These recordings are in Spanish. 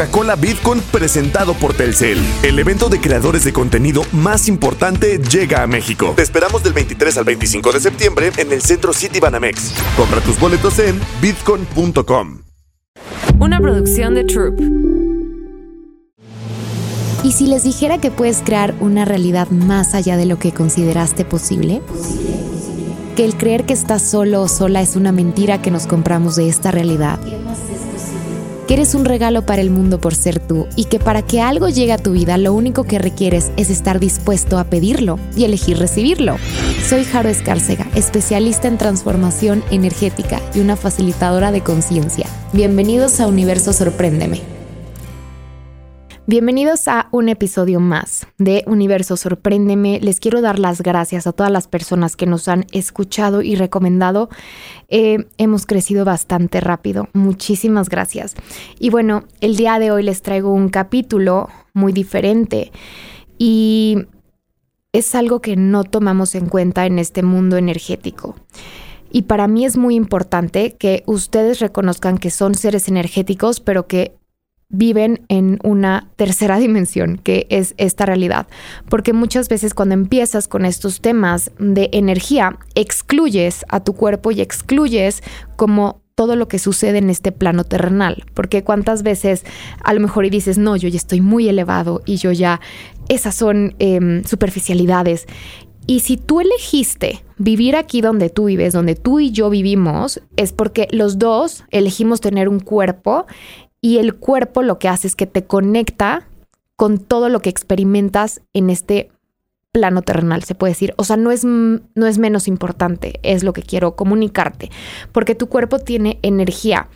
Coca-Cola VidCon presentado por Telcel. El evento de creadores de contenido más importante llega a México. Te esperamos del 23 al 25 de septiembre en el Centro City Banamex. Compra tus boletos en vidcon.com. Una producción de Troop. ¿Y si les dijera que puedes crear una realidad más allá de lo que consideraste posible? Que el creer que estás solo o sola es una mentira que nos compramos de esta realidad que eres un regalo para el mundo por ser tú y que para que algo llegue a tu vida lo único que requieres es estar dispuesto a pedirlo y elegir recibirlo. Soy Jaro Escárcega, especialista en transformación energética y una facilitadora de conciencia. Bienvenidos a Universo Sorpréndeme. Bienvenidos a un episodio más de Universo Sorpréndeme. Les quiero dar las gracias a todas las personas que nos han escuchado y recomendado. Eh, hemos crecido bastante rápido. Muchísimas gracias. Y bueno, el día de hoy les traigo un capítulo muy diferente y es algo que no tomamos en cuenta en este mundo energético. Y para mí es muy importante que ustedes reconozcan que son seres energéticos, pero que viven en una tercera dimensión, que es esta realidad. Porque muchas veces cuando empiezas con estos temas de energía, excluyes a tu cuerpo y excluyes como todo lo que sucede en este plano terrenal. Porque cuántas veces a lo mejor y dices, no, yo ya estoy muy elevado y yo ya, esas son em, superficialidades. Y si tú elegiste vivir aquí donde tú vives, donde tú y yo vivimos, es porque los dos elegimos tener un cuerpo y el cuerpo lo que hace es que te conecta con todo lo que experimentas en este plano terrenal, se puede decir. O sea, no es, no es menos importante, es lo que quiero comunicarte, porque tu cuerpo tiene energía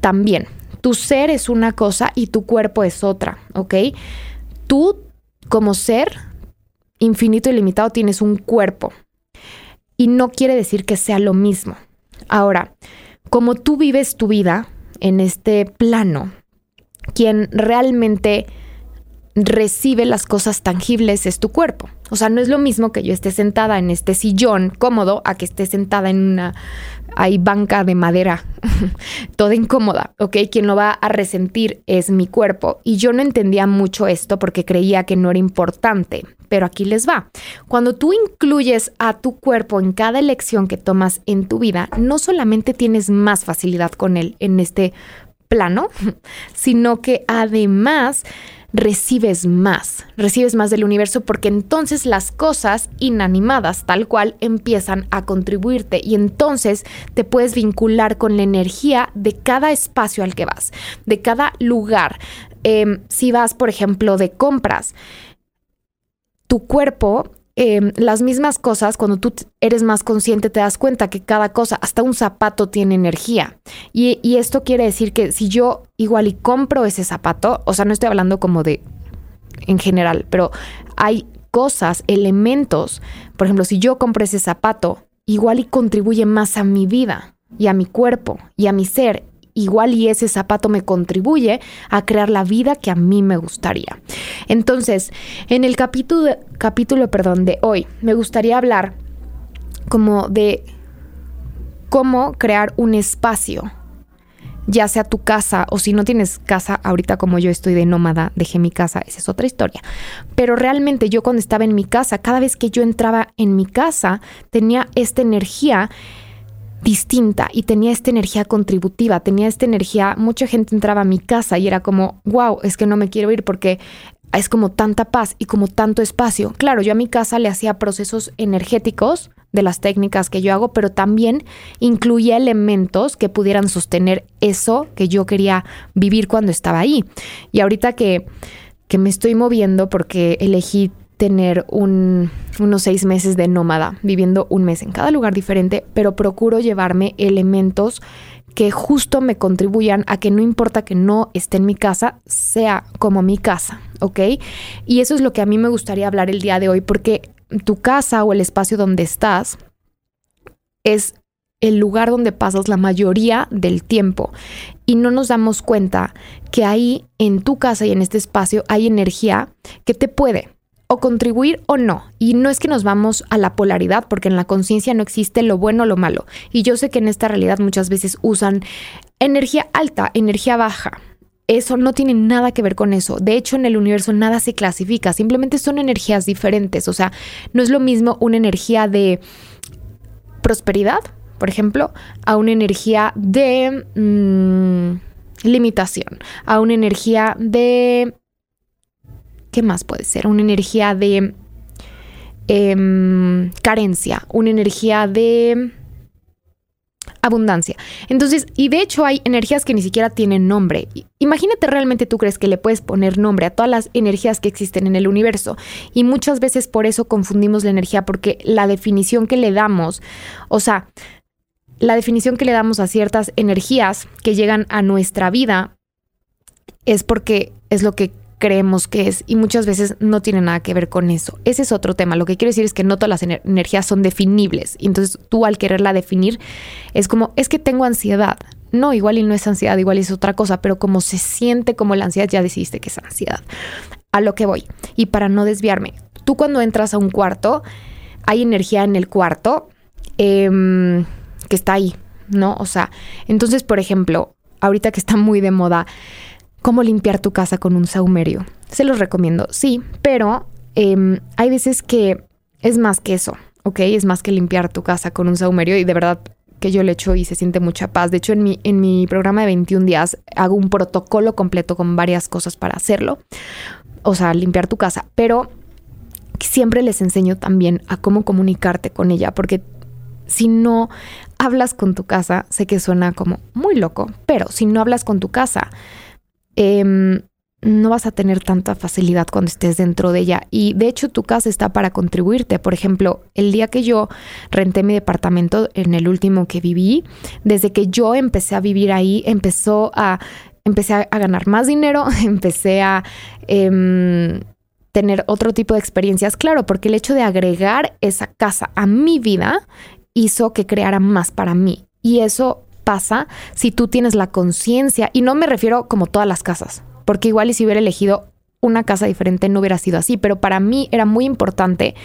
también. Tu ser es una cosa y tu cuerpo es otra, ¿ok? Tú como ser infinito y limitado tienes un cuerpo y no quiere decir que sea lo mismo. Ahora, como tú vives tu vida, en este plano, quien realmente recibe las cosas tangibles es tu cuerpo. O sea, no es lo mismo que yo esté sentada en este sillón cómodo a que esté sentada en una hay banca de madera, toda incómoda, ¿ok? Quien lo va a resentir es mi cuerpo. Y yo no entendía mucho esto porque creía que no era importante, pero aquí les va. Cuando tú incluyes a tu cuerpo en cada elección que tomas en tu vida, no solamente tienes más facilidad con él en este plano, sino que además recibes más, recibes más del universo porque entonces las cosas inanimadas tal cual empiezan a contribuirte y entonces te puedes vincular con la energía de cada espacio al que vas, de cada lugar. Em, si vas, por ejemplo, de compras, tu cuerpo Em, las mismas cosas, cuando tú eres más consciente, te das cuenta que cada cosa, hasta un zapato tiene energía. Y, y, esto quiere decir que si yo igual y compro ese zapato, o sea, no estoy hablando como de en general, pero hay cosas, elementos, por ejemplo, si yo compro ese zapato, igual y contribuye más a mi vida y a mi cuerpo y a mi ser igual y ese zapato me contribuye a crear la vida que a mí me gustaría. Entonces, en el capítulo, capítulo perdón, de hoy, me gustaría hablar como de cómo crear un espacio, ya sea tu casa o si no tienes casa, ahorita como yo estoy de nómada, dejé mi casa, esa es otra historia. Pero realmente yo cuando estaba en mi casa, cada vez que yo entraba en mi casa, tenía esta energía distinta y tenía esta energía contributiva, tenía esta energía, mucha gente entraba a mi casa y era como, wow, es que no me quiero ir porque es como tanta paz y como tanto espacio. Claro, yo a mi casa le hacía procesos energéticos de las técnicas que yo hago, pero también incluía elementos que pudieran sostener eso que yo quería vivir cuando estaba ahí. Y ahorita que, que me estoy moviendo porque elegí tener un, unos seis meses de nómada, viviendo un mes en cada lugar diferente, pero procuro llevarme elementos que justo me contribuyan a que no importa que no esté en mi casa, sea como mi casa, ¿ok? Y eso es lo que a mí me gustaría hablar el día de hoy, porque tu casa o el espacio donde estás es el lugar donde pasas la mayoría del tiempo y no nos damos cuenta que ahí en tu casa y en este espacio hay energía que te puede o contribuir o no. Y no es que nos vamos a la polaridad, porque en la conciencia no existe lo bueno o lo malo. Y yo sé que en esta realidad muchas veces usan energía alta, energía baja. eso no tiene nada que ver con eso. De hecho, en el universo nada se clasifica, simplemente son energías diferentes. O sea, no es lo mismo una energía de prosperidad, por ejemplo, a una energía de mm, limitación, a una energía de... ¿Qué más puede ser? Una energía de em, carencia, una energía de abundancia. Entonces, y de hecho hay energías que ni siquiera tienen nombre. Imagínate realmente tú crees que le puedes poner nombre a todas las energías que existen en el universo. Y muchas veces por eso confundimos la energía, porque la definición que le damos, o sea, la definición que le damos a ciertas energías que llegan a nuestra vida es porque es lo que creemos que es y muchas veces no tiene nada que ver con eso. Ese es otro tema. Lo que quiero decir es que no todas las energías son definibles. Y entonces tú al quererla definir es como, es que tengo ansiedad. No, igual y no es ansiedad, igual es otra cosa, pero como se siente como la ansiedad, ya decidiste que es ansiedad. A lo que voy. Y para no desviarme, tú cuando entras a un cuarto, hay energía en el cuarto em, que está ahí, ¿no? O sea, entonces, por ejemplo, ahorita que está muy de moda, cómo limpiar tu casa con un saumerio. Se los recomiendo, sí, pero em, hay veces que es más que eso, ¿ok? Es más que limpiar tu casa con un saumerio y de verdad que yo le echo y se siente mucha paz. De hecho, en mi, en mi programa de 21 días hago un protocolo completo con varias cosas para hacerlo. O sea, limpiar tu casa. Pero siempre les enseño también a cómo comunicarte con ella, porque si no hablas con tu casa, sé que suena como muy loco, pero si no hablas con tu casa, Em, no vas a tener tanta facilidad cuando estés dentro de ella. Y de hecho tu casa está para contribuirte. Por ejemplo, el día que yo renté mi departamento, en el último que viví, desde que yo empecé a vivir ahí, empezó a, empecé a, ganar más dinero, empecé a... Em, tener otro tipo de experiencias, claro, porque el hecho de agregar esa casa a mi vida hizo que creara más para mí. Y eso pasa si tú tienes la conciencia, y no me refiero como todas las casas, porque igual y si hubiera elegido una casa diferente no hubiera sido así, pero para mí era muy importante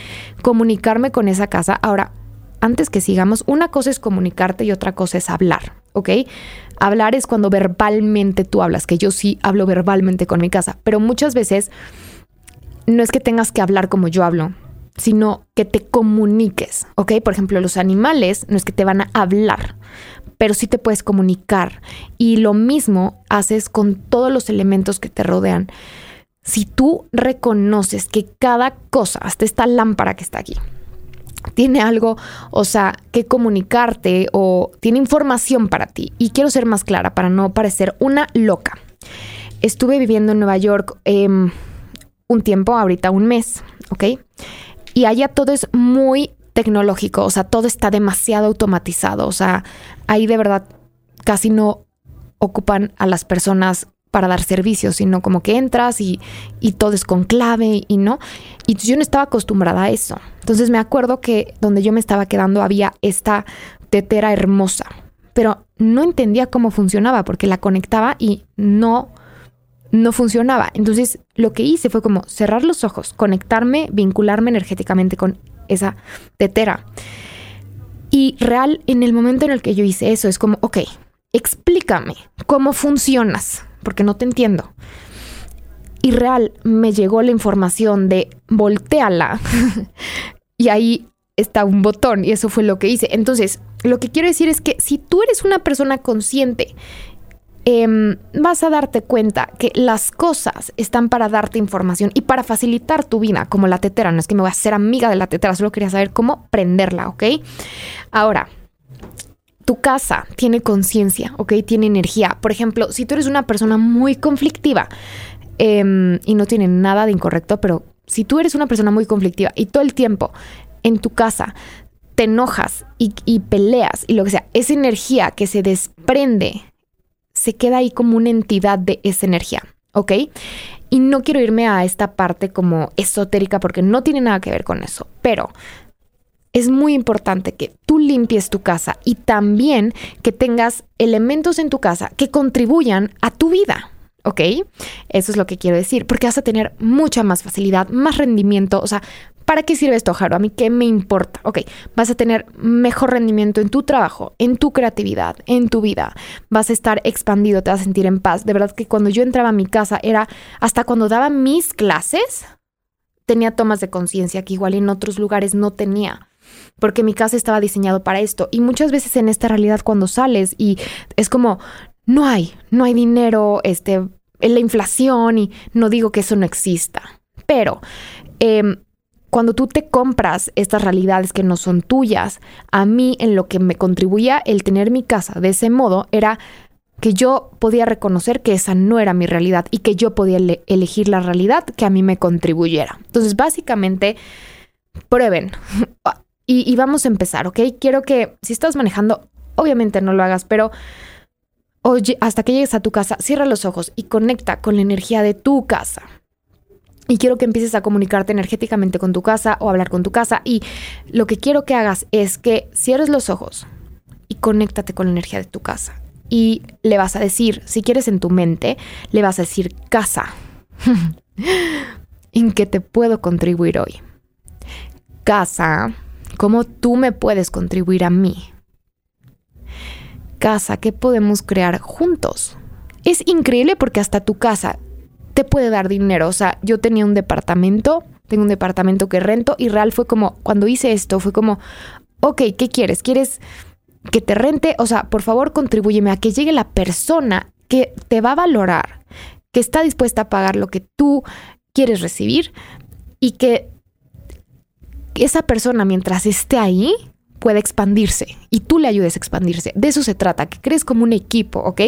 comunicarme con esa casa. Ahora, antes que sigamos, una cosa es comunicarte y otra cosa es hablar, ¿ok? Hablar es cuando verbalmente tú hablas, que yo sí hablo verbalmente con mi casa, pero muchas veces no es que tengas que hablar como yo hablo, sino que te comuniques, ¿ok? Por ejemplo, los animales no es que te van a hablar, pero sí te puedes comunicar. Y lo mismo haces con todos los elementos que te rodean. Si tú reconoces que cada cosa, hasta esta lámpara que está aquí, tiene algo, o sea, que comunicarte o tiene información para ti. Y quiero ser más clara para no parecer una loca. Estuve viviendo en Nueva York em, un tiempo, ahorita un mes, ¿ok? Y allá todo es muy tecnológico, o sea, todo está demasiado automatizado, o sea, ahí de verdad casi no ocupan a las personas para dar servicios, sino como que entras y, y todo es con clave y no. Y yo no estaba acostumbrada a eso. Entonces me acuerdo que donde yo me estaba quedando había esta tetera hermosa, pero no entendía cómo funcionaba porque la conectaba y no no funcionaba. Entonces lo que hice fue como cerrar los ojos, conectarme, vincularme energéticamente con esa tetera. Y real, en el momento en el que yo hice eso, es como, ok, explícame cómo funcionas, porque no te entiendo. Y real, me llegó la información de volteala. y ahí está un botón y eso fue lo que hice. Entonces, lo que quiero decir es que si tú eres una persona consciente Em, vas a darte cuenta que las cosas están para darte información y para facilitar tu vida, como la tetera. No es que me voy a hacer amiga de la tetera, solo quería saber cómo prenderla, ¿ok? Ahora, tu casa tiene conciencia, ¿ok? Tiene energía. Por ejemplo, si tú eres una persona muy conflictiva em, y no tiene nada de incorrecto, pero si tú eres una persona muy conflictiva y todo el tiempo en tu casa te enojas y, y peleas y lo que sea, esa energía que se desprende se queda ahí como una entidad de esa energía, ¿ok? Y no quiero irme a esta parte como esotérica porque no tiene nada que ver con eso, pero es muy importante que tú limpies tu casa y también que tengas elementos en tu casa que contribuyan a tu vida. ¿Ok? Eso es lo que quiero decir, porque vas a tener mucha más facilidad, más rendimiento, o sea, ¿Para qué sirve esto, Jaro? A mí, ¿qué me importa? Ok, vas a tener mejor rendimiento en tu trabajo, en tu creatividad, en tu vida. Vas a estar expandido, te vas a sentir en paz. De verdad que cuando yo entraba a mi casa era hasta cuando daba mis clases, tenía tomas de conciencia que igual en otros lugares no tenía porque mi casa estaba diseñado para esto. Y muchas veces en esta realidad cuando sales y es como, no hay, no hay dinero, este, la inflación y no digo que eso no exista, pero em, cuando tú te compras estas realidades que no son tuyas, a mí en lo que me contribuía el tener mi casa de ese modo era que yo podía reconocer que esa no era mi realidad y que yo podía elegir la realidad que a mí me contribuyera. Entonces, básicamente, prueben. y, vamos a empezar, ¿ok? Quiero que si estás manejando, obviamente no lo hagas, pero oye, hasta que llegues a tu casa, cierra los ojos y conecta con la energía de tu casa. Y quiero que empieces a comunicarte energéticamente con tu casa o hablar con tu casa. Y lo que quiero que hagas es que cierres los ojos y conéctate con la energía de tu casa. Y le vas a decir, si quieres en tu mente, le vas a decir casa. ¿En qué te puedo contribuir hoy? Casa, ¿cómo tú me puedes contribuir a mí? Casa, ¿qué podemos crear juntos? Es increíble porque hasta tu casa te puede dar dinero. O sea, yo tenía un departamento, tengo un departamento que rento y real fue como, cuando hice esto, fue como, ok, ¿qué quieres? ¿Quieres que te rente? O sea, por favor, contribúyeme a que llegue la persona que te va a valorar, que está dispuesta a pagar lo que tú quieres recibir y que esa persona mientras esté ahí pueda expandirse y tú le ayudes a expandirse. De eso se trata, que crees como un equipo, ¿ok?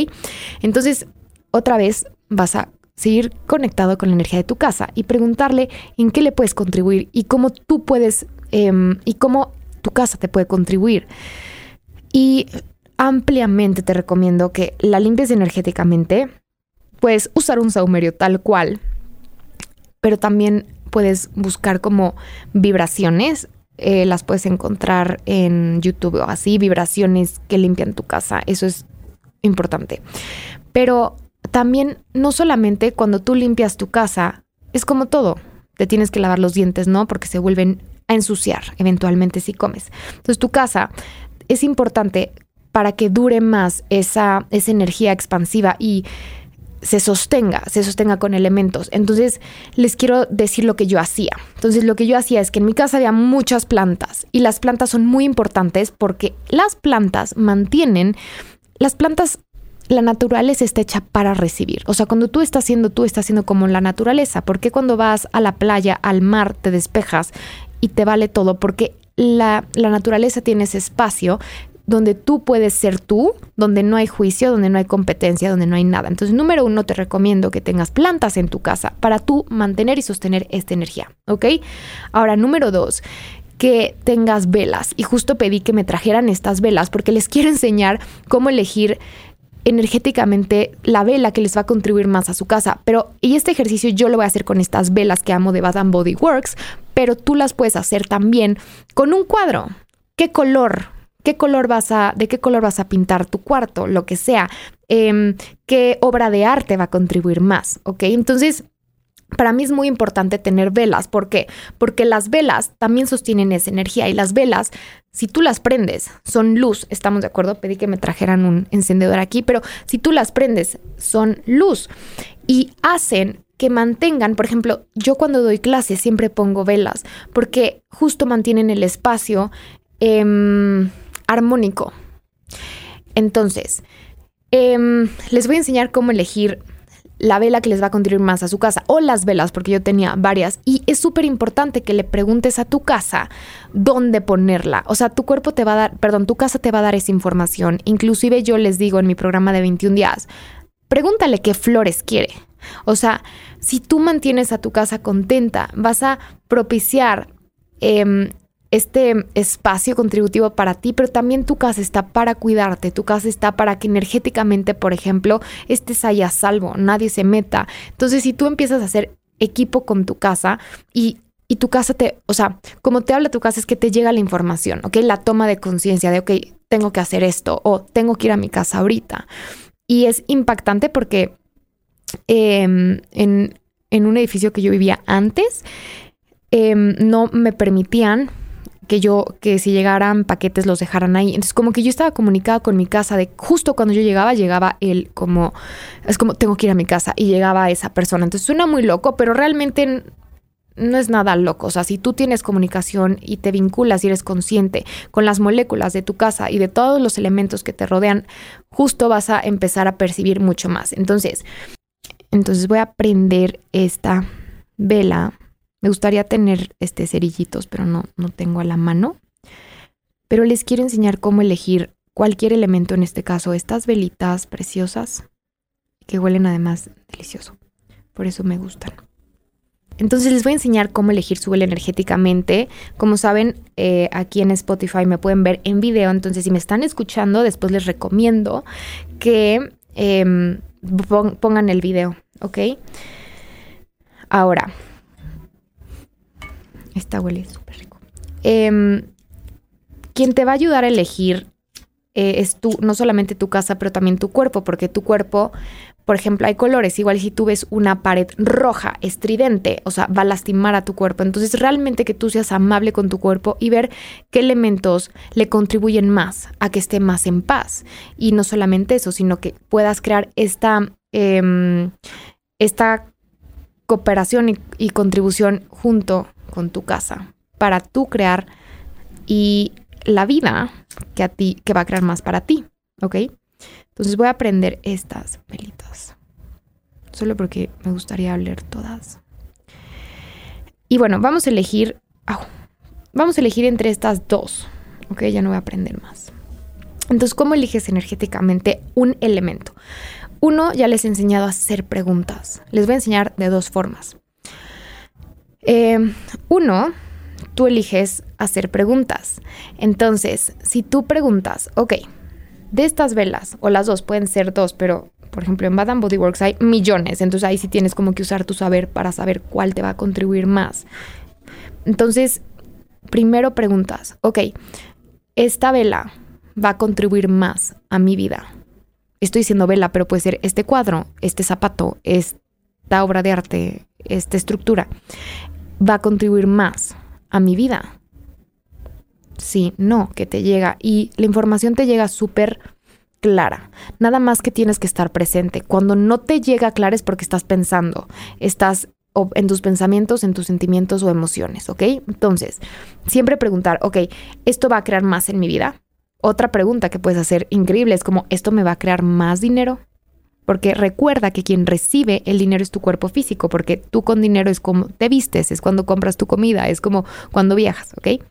Entonces, otra vez vas a seguir conectado con la energía de tu casa y preguntarle en qué le puedes contribuir y cómo tú puedes em, y cómo tu casa te puede contribuir. Y ampliamente te recomiendo que la limpies energéticamente. Puedes usar un saumerio tal cual, pero también puedes buscar como vibraciones. Eh, las puedes encontrar en YouTube o así, vibraciones que limpian tu casa. Eso es importante. Pero también no solamente cuando tú limpias tu casa, es como todo, te tienes que lavar los dientes, ¿no? Porque se vuelven a ensuciar eventualmente si comes. Entonces tu casa es importante para que dure más esa, esa energía expansiva y se sostenga, se sostenga con elementos. Entonces, les quiero decir lo que yo hacía. Entonces, lo que yo hacía es que en mi casa había muchas plantas y las plantas son muy importantes porque las plantas mantienen, las plantas la naturaleza está hecha para recibir. O sea, cuando tú estás haciendo, tú estás haciendo como la naturaleza. ¿Por qué cuando vas a la playa, al mar, te despejas y te vale todo? Porque la, la naturaleza tiene ese espacio donde tú puedes ser tú, donde no hay juicio, donde no hay competencia, donde no hay nada. Entonces, número uno, te recomiendo que tengas plantas en tu casa para tú mantener y sostener esta energía, ¿ok? Ahora, número dos, que tengas velas. Y justo pedí que me trajeran estas velas porque les quiero enseñar cómo elegir energéticamente la vela que les va a contribuir más a su casa. Pero, y este ejercicio yo lo voy a hacer con estas velas que amo de Bath Body Works, pero tú las puedes hacer también con un cuadro. ¿Qué color? ¿Qué color vas a, de qué color vas a pintar tu cuarto? Lo que sea. Em, ¿Qué obra de arte va a contribuir más? ¿Ok? Entonces, para mí es muy importante tener velas. ¿Por qué? Porque las velas también sostienen esa energía y las velas, si tú las prendes, son luz. Estamos de acuerdo, pedí que me trajeran un encendedor aquí, pero si tú las prendes, son luz y hacen que mantengan, por ejemplo, yo cuando doy clases siempre pongo velas porque justo mantienen el espacio em, armónico. Entonces, em, les voy a enseñar cómo elegir la vela que les va a contribuir más a su casa o las velas, porque yo tenía varias. Y es súper importante que le preguntes a tu casa dónde ponerla. O sea, tu cuerpo te va a dar, perdón, tu casa te va a dar esa información. Inclusive yo les digo en mi programa de 21 días, pregúntale qué flores quiere. O sea, si tú mantienes a tu casa contenta, vas a propiciar eh, este espacio contributivo para ti, pero también tu casa está para cuidarte, tu casa está para que energéticamente, por ejemplo, estés ahí a salvo, nadie se meta. Entonces, si tú empiezas a hacer equipo con tu casa y, y tu casa te, o sea, como te habla tu casa es que te llega la información, ¿ok? La toma de conciencia de, ok, tengo que hacer esto o tengo que ir a mi casa ahorita. Y es impactante porque em, en, en un edificio que yo vivía antes, em, no me permitían que yo, que si llegaran paquetes los dejaran ahí. Entonces, como que yo estaba comunicada con mi casa de justo cuando yo llegaba, llegaba él como, es como, tengo que ir a mi casa y llegaba esa persona. Entonces, suena muy loco, pero realmente no es nada loco. O sea, si tú tienes comunicación y te vinculas y eres consciente con las moléculas de tu casa y de todos los elementos que te rodean, justo vas a empezar a percibir mucho más. Entonces, entonces voy a prender esta vela me gustaría tener este cerillitos, pero no, no tengo a la mano. Pero les quiero enseñar cómo elegir cualquier elemento, en este caso estas velitas preciosas, que huelen además delicioso. Por eso me gustan. Entonces les voy a enseñar cómo elegir su vela energéticamente. Como saben, eh, aquí en Spotify me pueden ver en video. Entonces si me están escuchando, después les recomiendo que em, pongan el video, ¿ok? Ahora, esta huele súper rico. Em, quien te va a ayudar a elegir eh, es tú, no solamente tu casa, pero también tu cuerpo, porque tu cuerpo, por ejemplo, hay colores. Igual si tú ves una pared roja, estridente, o sea, va a lastimar a tu cuerpo. Entonces, realmente que tú seas amable con tu cuerpo y ver qué elementos le contribuyen más a que esté más en paz. Y no solamente eso, sino que puedas crear esta, em, esta cooperación y, y contribución junto con tu casa para tú crear y la vida que a ti, que va a crear más para ti, ¿ok? Entonces voy a aprender estas velitas, solo porque me gustaría leer todas. Y bueno, vamos a elegir, vamos a elegir entre estas dos, ¿ok? Ya no voy a aprender más. Entonces, ¿cómo eliges energéticamente un elemento? Uno, ya les he enseñado a hacer preguntas. Les voy a enseñar de dos formas. Eh, uno, tú eliges hacer preguntas. Entonces, si tú preguntas, ok, de estas velas, o las dos, pueden ser dos, pero por ejemplo en Bad Body Works hay millones, entonces ahí sí tienes como que usar tu saber para saber cuál te va a contribuir más. Entonces, primero preguntas, ok, esta vela va a contribuir más a mi vida. Estoy diciendo vela, pero puede ser este cuadro, este zapato, esta obra de arte, esta estructura va a contribuir más a mi vida. Sí, no, que te llega. Y la información te llega súper clara. Nada más que tienes que estar presente. Cuando no te llega clara es porque estás pensando, estás en tus pensamientos, en tus sentimientos o emociones, ¿ok? Entonces, siempre preguntar, ok, ¿esto va a crear más en mi vida? Otra pregunta que puedes hacer increíble es como, ¿esto me va a crear más dinero? Porque recuerda que quien recibe el dinero es tu cuerpo físico, porque tú con dinero es como te vistes, es cuando compras tu comida, es como cuando viajas, ¿ok?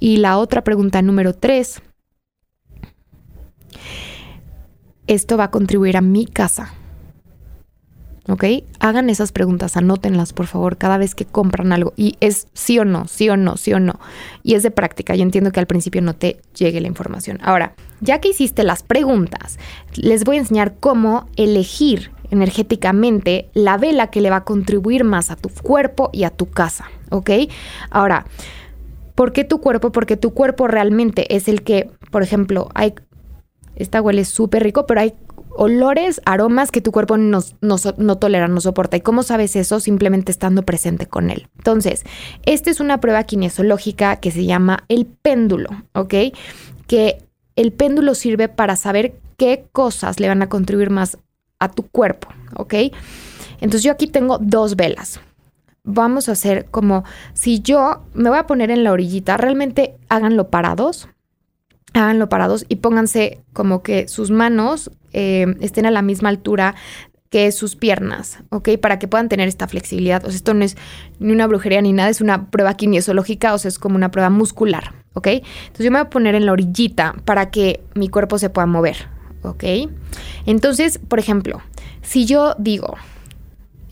Y la otra pregunta número tres, esto va a contribuir a mi casa. ¿Ok? Hagan esas preguntas, anótenlas por favor cada vez que compran algo. Y es sí o no, sí o no, sí o no. Y es de práctica. Yo entiendo que al principio no te llegue la información. Ahora, ya que hiciste las preguntas, les voy a enseñar cómo elegir energéticamente la vela que le va a contribuir más a tu cuerpo y a tu casa, ¿ok? Ahora, ¿por qué tu cuerpo? Porque tu cuerpo realmente es el que, por ejemplo, hay esta huele súper rico, pero hay olores, aromas que tu cuerpo no, no, tolera, no soporta. ¿Y cómo sabes eso? Simplemente estando presente con él. Entonces, esta es una prueba kinesiológica que se llama el péndulo, ¿ok? Que el péndulo sirve para saber qué cosas le van a contribuir más a tu cuerpo, ¿ok? Entonces yo aquí tengo dos velas. Vamos a hacer como si yo me voy a poner en la orillita, realmente háganlo parados, háganlo parados y pónganse como que sus manos eh, estén a la misma altura que sus piernas, ¿ok? Para que puedan tener esta flexibilidad. O sea, esto no es ni una brujería ni nada, es una prueba kinesiológica, o sea, es como una prueba muscular, ¿ok? Entonces yo me voy a poner en la orillita para que mi cuerpo se pueda mover, ¿ok? Entonces, por ejemplo, si yo digo,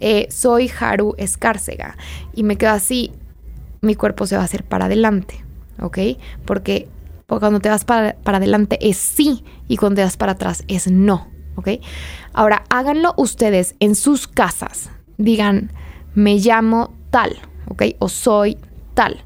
eh, soy Haru Escárcega y me quedo así, mi cuerpo se va a hacer para adelante, ¿ok? Porque porque cuando te vas para, adelante es sí y cuando te vas para atrás es no. ¿Ok? Ahora, háganlo ustedes en sus casas. Digan, me llamo tal, ¿ok? O soy tal.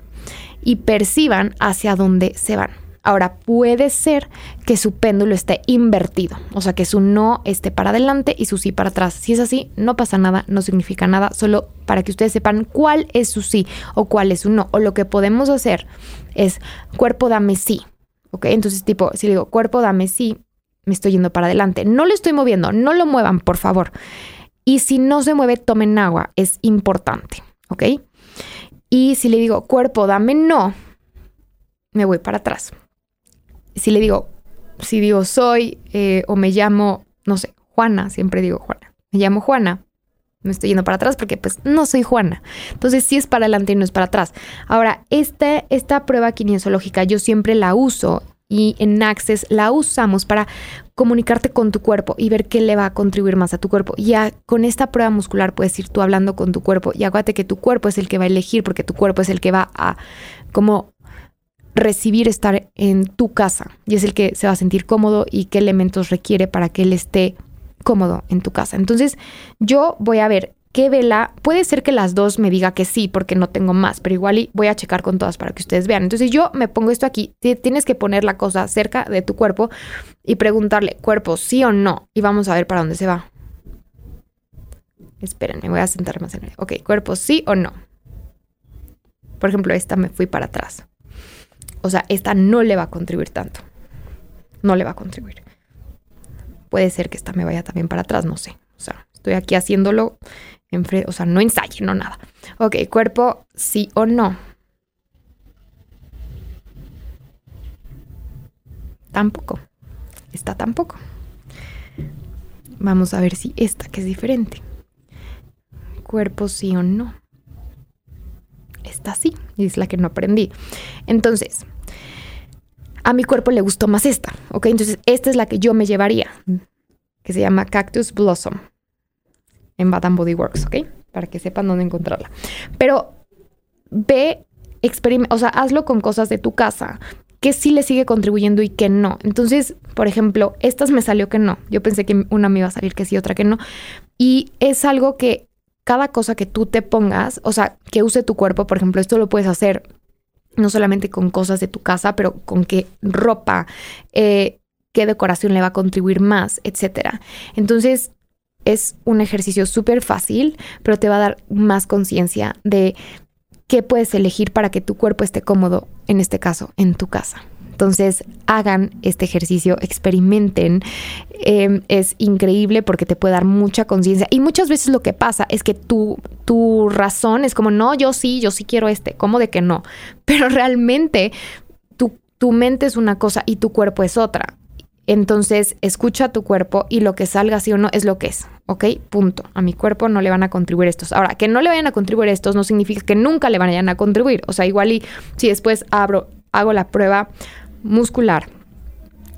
Y perciban hacia dónde se van. Ahora, puede ser que su péndulo esté invertido, o sea, que su no esté para adelante y su sí para atrás. Si es así, no pasa nada, no significa nada, solo para que ustedes sepan cuál es su sí o cuál es su no. O lo que podemos hacer es cuerpo dame sí, ¿ok? Entonces, tipo, si le digo cuerpo dame sí, me estoy yendo para adelante. No lo estoy moviendo, no lo muevan, por favor. Y si no se mueve, tomen agua, es importante, ¿ok? Y si le digo cuerpo dame no, me voy para atrás. Si le digo si digo soy eh, o me llamo, no sé, Juana, siempre digo Juana, me llamo Juana, me estoy yendo para atrás porque pues no soy Juana. Entonces sí es para adelante y no es para atrás. Ahora, esta, esta prueba kinesiológica yo siempre la uso y en Access la usamos para comunicarte con tu cuerpo y ver qué le va a contribuir más a tu cuerpo. Ya con esta prueba muscular puedes ir tú hablando con tu cuerpo y acuérdate que tu cuerpo es el que va a elegir porque tu cuerpo es el que va a como recibir estar en tu casa y es el que se va a sentir cómodo y qué elementos requiere para que él esté cómodo en tu casa. Entonces, yo voy a ver qué vela, puede ser que las dos me diga que sí porque no tengo más, pero igual voy a checar con todas para que ustedes vean. Entonces, yo me pongo esto aquí, tienes que poner la cosa cerca de tu cuerpo y preguntarle, cuerpo, sí o no, y vamos a ver para dónde se va. Espérenme, voy a sentar más en el. Ok, cuerpo, sí o no. Por ejemplo, esta me fui para atrás. O sea, esta no le va a contribuir tanto. No le va a contribuir. Puede ser que esta me vaya también para atrás, no sé. O sea, estoy aquí haciéndolo en o sea, no ensayo, no nada. Ok, cuerpo, sí o no. Tampoco. Esta tampoco. Vamos a ver si esta que es diferente. Cuerpo, sí o no. Esta sí, y es la que no aprendí. Entonces, a mi cuerpo le gustó más esta, ¿ok? Entonces, esta es la que yo me llevaría, que se llama Cactus Blossom en Bath Body Works, ¿ok? Para que sepan dónde encontrarla. Pero ve, experimenta, o sea, hazlo con cosas de tu casa, que sí le sigue contribuyendo y que no. Entonces, por ejemplo, estas me salió que no. Yo pensé que una me iba a salir que sí, otra que no. Y es algo que cada cosa que tú te pongas, o sea, que use tu cuerpo, por ejemplo, esto lo puedes hacer no solamente con cosas de tu casa, pero con qué ropa, eh, qué decoración le va a contribuir más, etcétera. Entonces, es un ejercicio súper fácil, pero te va a dar más conciencia de qué puedes elegir para que tu cuerpo esté cómodo, en este caso, en tu casa. Entonces, hagan este ejercicio, experimenten. Em, es increíble porque te puede dar mucha conciencia. Y muchas veces lo que pasa es que tu, tu razón es como, no, yo sí, yo sí quiero este. ¿Cómo de que no? Pero realmente tu, tu mente es una cosa y tu cuerpo es otra. Entonces, escucha a tu cuerpo y lo que salga sí o no es lo que es, ¿ok? Punto. A mi cuerpo no le van a contribuir estos. Ahora, que no le vayan a contribuir estos no significa que nunca le vayan a contribuir. O sea, igual y si después abro, hago la prueba muscular,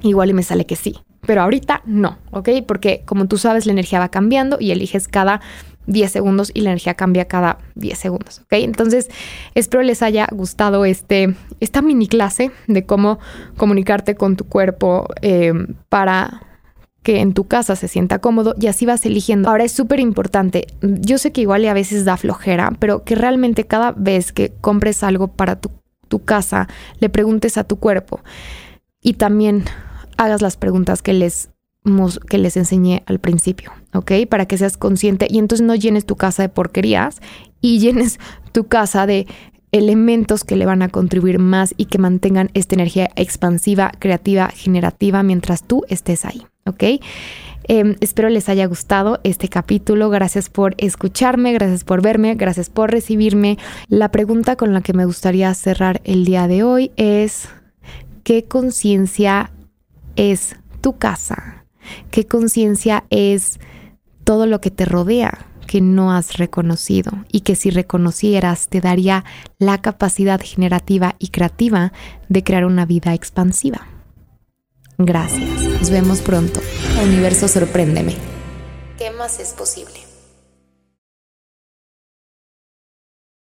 igual y me sale que sí. Pero ahorita no, ¿ok? Porque como tú sabes, la energía va cambiando y eliges cada 10 segundos y la energía cambia cada 10 segundos, ¿ok? Entonces, espero les haya gustado este, esta mini clase de cómo comunicarte con tu cuerpo eh, para que en tu casa se sienta cómodo y así vas eligiendo. Ahora es súper importante, yo sé que igual y a veces da flojera, pero que realmente cada vez que compres algo para tu tu casa, le preguntes a tu cuerpo y también hagas las preguntas que les, que les enseñé al principio, ¿ok? Para que seas consciente y entonces no llenes tu casa de porquerías y llenes tu casa de elementos que le van a contribuir más y que mantengan esta energía expansiva, creativa, generativa mientras tú estés ahí, ¿ok? Em, espero les haya gustado este capítulo. Gracias por escucharme, gracias por verme, gracias por recibirme. La pregunta con la que me gustaría cerrar el día de hoy es, ¿qué conciencia es tu casa? ¿Qué conciencia es todo lo que te rodea? que no has reconocido y que si reconocieras te daría la capacidad generativa y creativa de crear una vida expansiva. Gracias. Nos vemos pronto. Universo, sorpréndeme. ¿Qué más es posible?